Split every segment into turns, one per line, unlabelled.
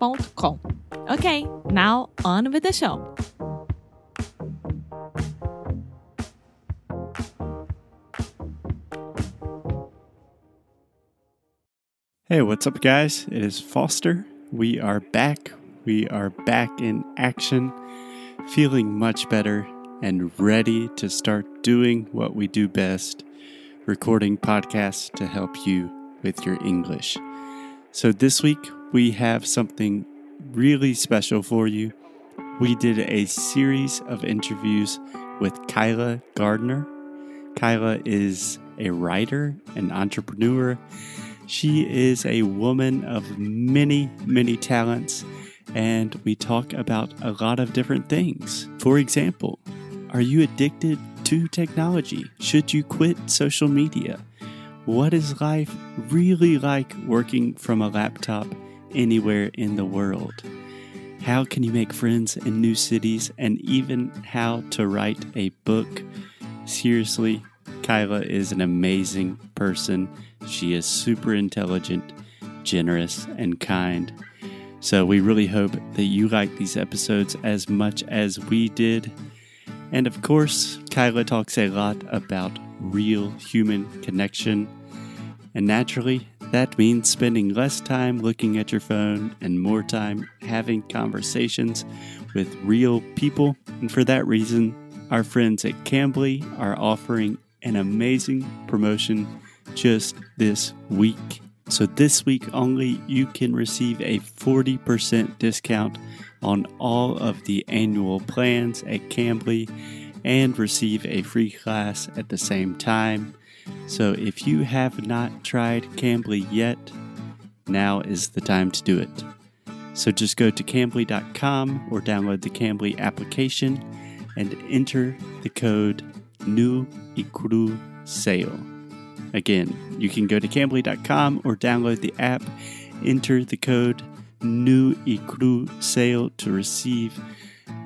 inglesnuecru.com. Okay, now on with the show.
Hey, what's up, guys? It is Foster. We are back. We are back in action, feeling much better and ready to start doing what we do best recording podcasts to help you with your English. So, this week we have something really special for you. We did a series of interviews with Kyla Gardner. Kyla is a writer, an entrepreneur. She is a woman of many, many talents, and we talk about a lot of different things. For example, are you addicted to technology? Should you quit social media? What is life really like working from a laptop anywhere in the world. How can you make friends in new cities and even how to write a book? Seriously, Kyla is an amazing person. She is super intelligent, generous, and kind. So, we really hope that you like these episodes as much as we did. And of course, Kyla talks a lot about real human connection. And naturally, that means spending less time looking at your phone and more time having conversations with real people. And for that reason, our friends at Cambly are offering an amazing promotion just this week. So, this week only, you can receive a 40% discount on all of the annual plans at Cambly and receive a free class at the same time. So if you have not tried Cambly yet, now is the time to do it. So just go to cambly.com or download the Cambly application and enter the code New Ikuru Sale. Again, you can go to cambly.com or download the app, enter the code New Ikuru Sale to receive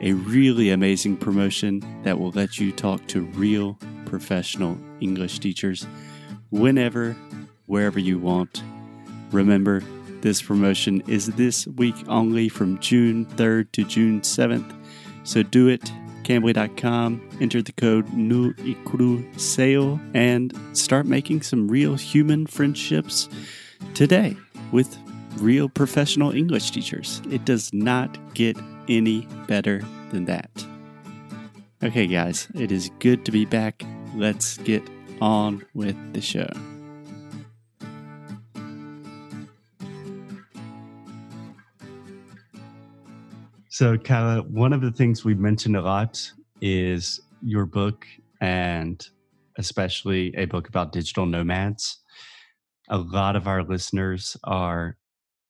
a really amazing promotion that will let you talk to real professional English teachers whenever, wherever you want. Remember, this promotion is this week only from June 3rd to June 7th. So do it. Cambly.com, enter the code NUECRU SALE and start making some real human friendships today with real professional English teachers. It does not get any better than that. Okay, guys, it is good to be back. Let's get on with the show. So, Kyla, one of the things we mentioned a lot is your book and especially a book about digital nomads. A lot of our listeners are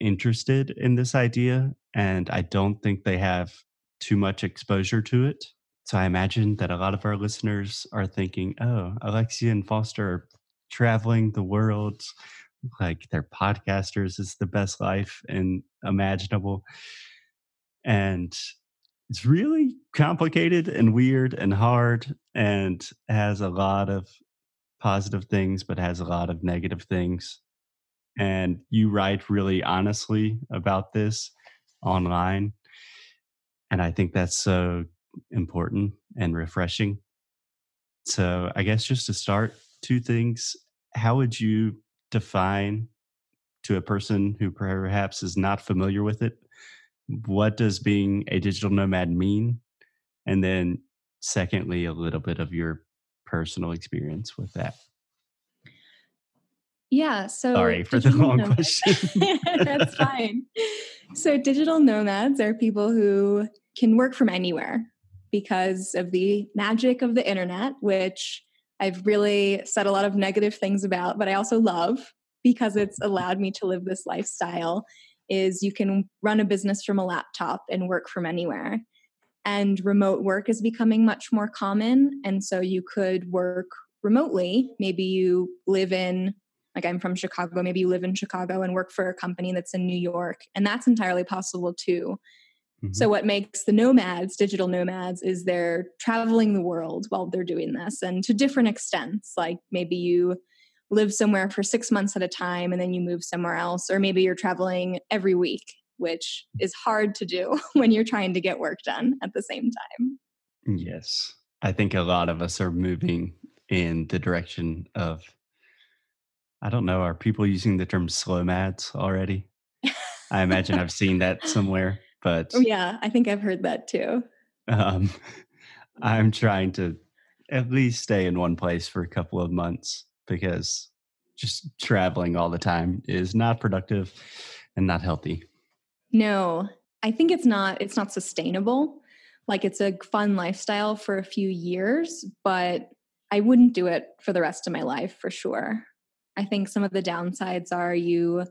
interested in this idea, and I don't think they have too much exposure to it. So I imagine that a lot of our listeners are thinking, oh, Alexia and Foster are traveling the world, like they're podcasters, it's the best life and imaginable. And it's really complicated and weird and hard and has a lot of positive things, but has a lot of negative things. And you write really honestly about this online. And I think that's so important and refreshing. So, I guess just to start, two things. How would you define to a person who perhaps is not familiar with it, what does being a digital nomad mean? And then, secondly, a little bit of your personal experience with that.
Yeah. So
sorry for the long question.
That's fine. So digital nomads are people who can work from anywhere because of the magic of the internet, which I've really said a lot of negative things about, but I also love because it's allowed me to live this lifestyle is you can run a business from a laptop and work from anywhere. And remote work is becoming much more common. And so you could work remotely. Maybe you live in like I'm from Chicago, maybe you live in Chicago and work for a company that's in New York, and that's entirely possible too. Mm-hmm. So, what makes the nomads digital nomads is they're traveling the world while they're doing this and to different extents. Like maybe you live somewhere for six months at a time and then you move somewhere else, or maybe you're traveling every week, which is hard to do when you're trying to get work done at the same time.
Yes. I think a lot of us are moving in the direction of I don't know. Are people using the term slow mads already? I imagine I've seen that somewhere, but
oh, yeah, I think I've heard that too. Um,
I'm trying to at least stay in one place for a couple of months because just traveling all the time is not productive and not healthy.
No, I think it's not it's not sustainable. Like it's a fun lifestyle for a few years, but I wouldn't do it for the rest of my life for sure. I think some of the downsides are you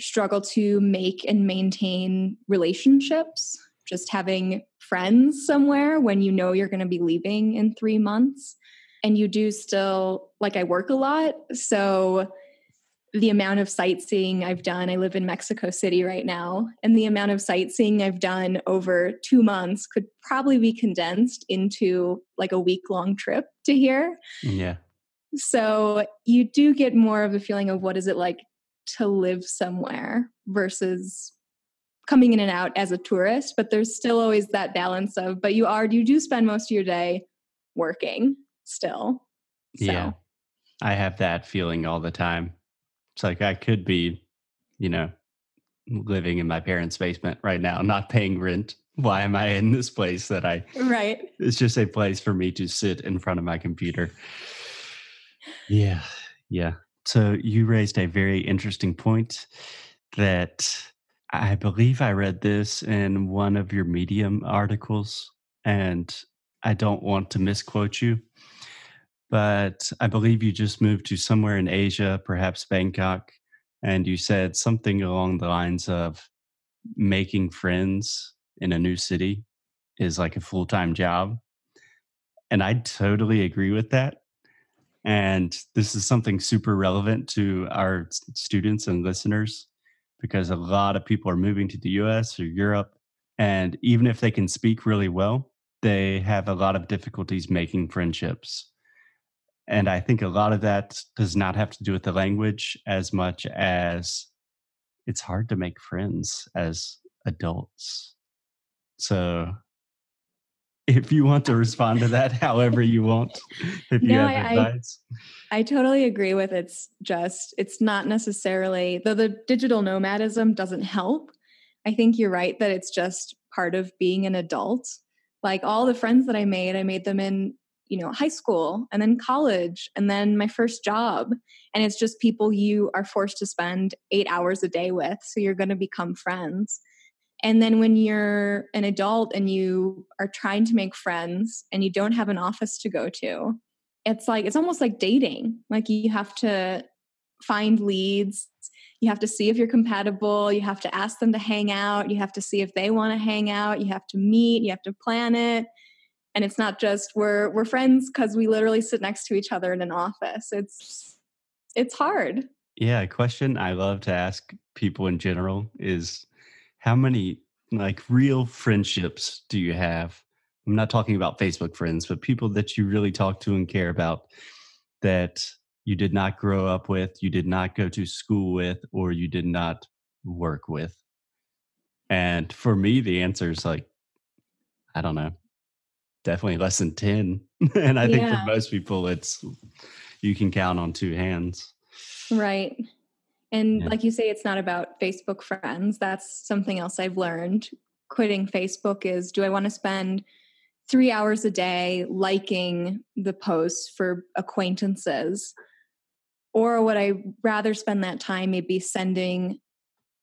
struggle to make and maintain relationships, just having friends somewhere when you know you're going to be leaving in three months. And you do still, like, I work a lot. So the amount of sightseeing I've done, I live in Mexico City right now, and the amount of sightseeing I've done over two months could probably be condensed into like a week long trip to here.
Yeah.
So you do get more of a feeling of what is it like to live somewhere versus coming in and out as a tourist, but there's still always that balance of, but you are, you do spend most of your day working still.
So. Yeah. I have that feeling all the time. It's like I could be, you know, living in my parents' basement right now, not paying rent. Why am I in this place that I,
right?
It's just a place for me to sit in front of my computer. Yeah, yeah. So you raised a very interesting point that I believe I read this in one of your Medium articles, and I don't want to misquote you, but I believe you just moved to somewhere in Asia, perhaps Bangkok, and you said something along the lines of making friends in a new city is like a full time job. And I totally agree with that. And this is something super relevant to our students and listeners because a lot of people are moving to the US or Europe. And even if they can speak really well, they have a lot of difficulties making friendships. And I think a lot of that does not have to do with the language as much as it's hard to make friends as adults. So if you want to respond to that however you want if you no, have I, advice.
I, I totally agree with it's just it's not necessarily though the digital nomadism doesn't help i think you're right that it's just part of being an adult. Like all the friends that i made i made them in you know high school and then college and then my first job and it's just people you are forced to spend eight hours a day with so you're going to become friends and then when you're an adult and you are trying to make friends and you don't have an office to go to, it's like, it's almost like dating. Like you have to find leads, you have to see if you're compatible, you have to ask them to hang out, you have to see if they want to hang out, you have to meet, you have to plan it. And it's not just we're we're friends because we literally sit next to each other in an office. It's it's hard.
Yeah, a question I love to ask people in general is how many like real friendships do you have? I'm not talking about Facebook friends, but people that you really talk to and care about that you did not grow up with, you did not go to school with, or you did not work with. And for me, the answer is like, I don't know, definitely less than 10. and I yeah. think for most people, it's you can count on two hands.
Right. And yeah. like you say, it's not about Facebook friends. That's something else I've learned. Quitting Facebook is do I want to spend three hours a day liking the posts for acquaintances? Or would I rather spend that time maybe sending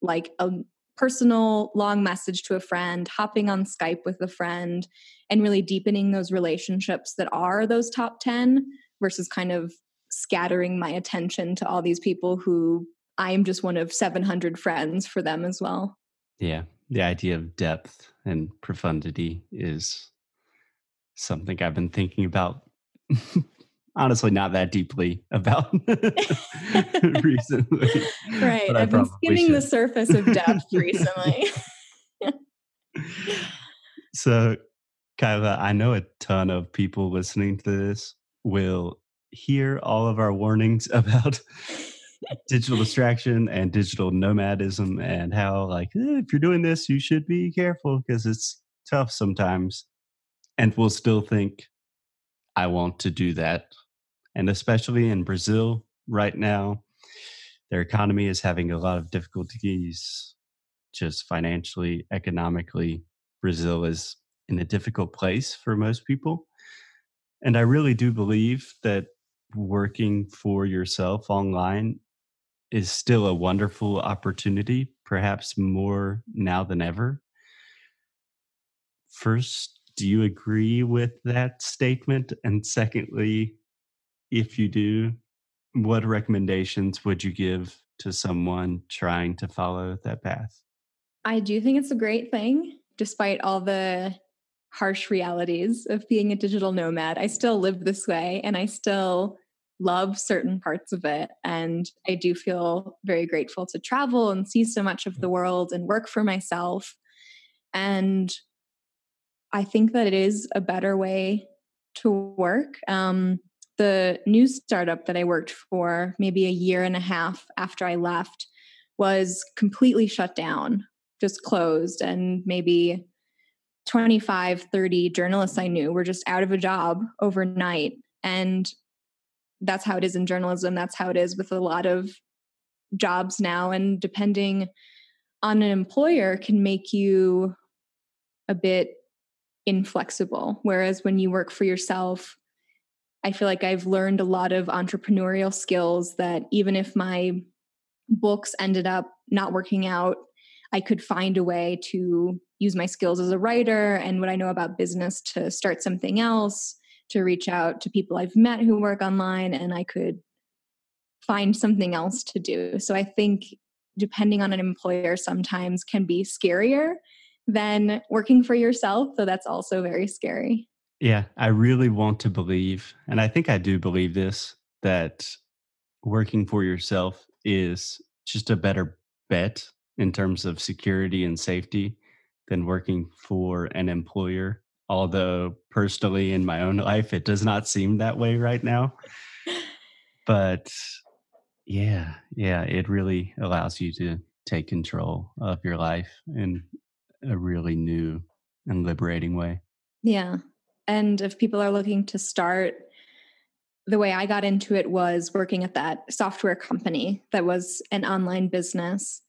like a personal long message to a friend, hopping on Skype with a friend, and really deepening those relationships that are those top 10 versus kind of scattering my attention to all these people who I am just one of 700 friends for them as well.
Yeah. The idea of depth and profundity is something I've been thinking about. Honestly, not that deeply about recently.
Right. I've been skimming should. the surface of depth recently.
so, Kyla, I know a ton of people listening to this will hear all of our warnings about digital distraction and digital nomadism and how like eh, if you're doing this you should be careful because it's tough sometimes. And we'll still think i want to do that. And especially in brazil right now their economy is having a lot of difficulties just financially economically. Brazil is in a difficult place for most people. And i really do believe that working for yourself online is still a wonderful opportunity, perhaps more now than ever. First, do you agree with that statement? And secondly, if you do, what recommendations would you give to someone trying to follow that path?
I do think it's a great thing, despite all the harsh realities of being a digital nomad. I still live this way and I still love certain parts of it. And I do feel very grateful to travel and see so much of the world and work for myself. And I think that it is a better way to work. Um, the new startup that I worked for, maybe a year and a half after I left, was completely shut down, just closed. And maybe 25, 30 journalists I knew were just out of a job overnight. And that's how it is in journalism. That's how it is with a lot of jobs now. And depending on an employer can make you a bit inflexible. Whereas when you work for yourself, I feel like I've learned a lot of entrepreneurial skills that even if my books ended up not working out, I could find a way to use my skills as a writer and what I know about business to start something else to reach out to people I've met who work online and I could find something else to do. So I think depending on an employer sometimes can be scarier than working for yourself, though that's also very scary.
Yeah, I really want to believe, and I think I do believe this, that working for yourself is just a better bet in terms of security and safety than working for an employer although personally in my own life it does not seem that way right now. But yeah yeah it really allows you to take control of your life in a really new and liberating way.
Yeah and if people are looking to start the way i got into it was working at that software company that was an online business.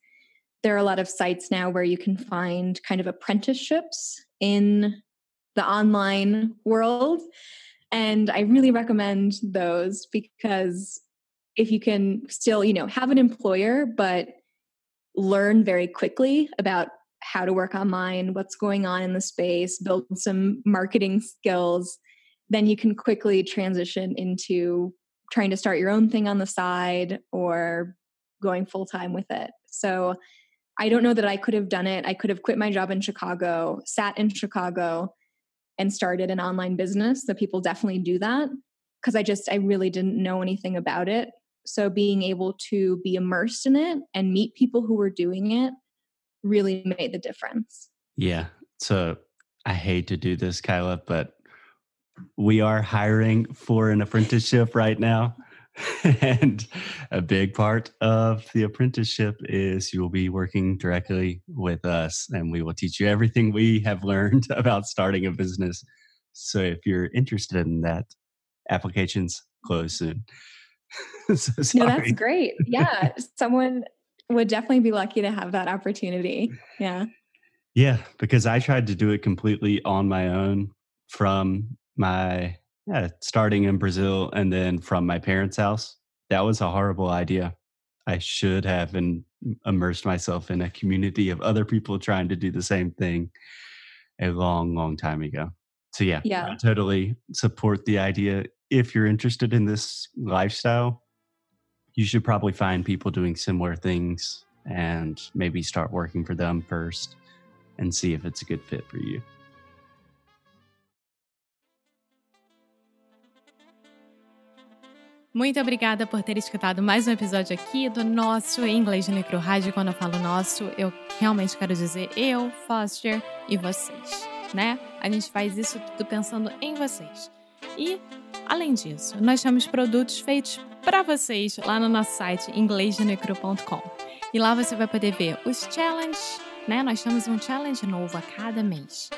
There are a lot of sites now where you can find kind of apprenticeships in the online world. And I really recommend those because if you can still, you know, have an employer, but learn very quickly about how to work online, what's going on in the space, build some marketing skills, then you can quickly transition into trying to start your own thing on the side or going full time with it. So I don't know that I could have done it. I could have quit my job in Chicago, sat in Chicago, and started an online business. So people definitely do that because I just, I really didn't know anything about it. So being able to be immersed in it and meet people who were doing it really made the difference.
Yeah. So I hate to do this, Kyla, but we are hiring for an apprenticeship right now. and a big part of the apprenticeship is you will be working directly with us and we will teach you everything we have learned about starting a business. So if you're interested in that, applications close soon.
so no, that's great. Yeah. Someone would definitely be lucky to have that opportunity. Yeah.
Yeah, because I tried to do it completely on my own from my yeah, starting in Brazil and then from my parents' house. That was a horrible idea. I should have in, immersed myself in a community of other people trying to do the same thing a long, long time ago. So yeah,
Yeah.
I totally support the idea. If you're interested in this lifestyle, you should probably find people doing similar things and maybe start working for them first and see if it's a good fit for you.
Muito obrigada por ter escutado mais um episódio aqui do nosso Inglês Micro Rádio. Quando eu falo nosso, eu realmente quero dizer eu, Foster e vocês, né? A gente faz isso tudo pensando em vocês. E, além disso, nós temos produtos feitos para vocês lá no nosso site inglêsnecru.com. E lá você vai poder ver os challenges, né? Nós temos um challenge novo a cada mês.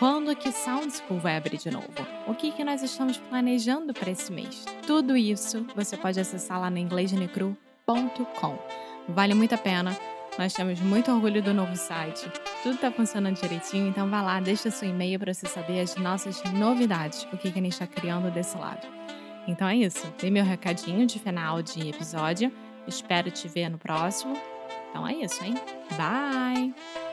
Quando que Sound School vai abrir de novo? O que, que nós estamos planejando para esse mês? Tudo isso você pode acessar lá no inglêsnecru.com. Vale muito a pena. Nós temos muito orgulho do novo site. Tudo está funcionando direitinho, então vá lá, deixa seu e-mail para você saber as nossas novidades, o que, que a gente está criando desse lado. Então é isso. Dei meu recadinho de final de episódio. Espero te ver no próximo. Então é isso, hein? Bye!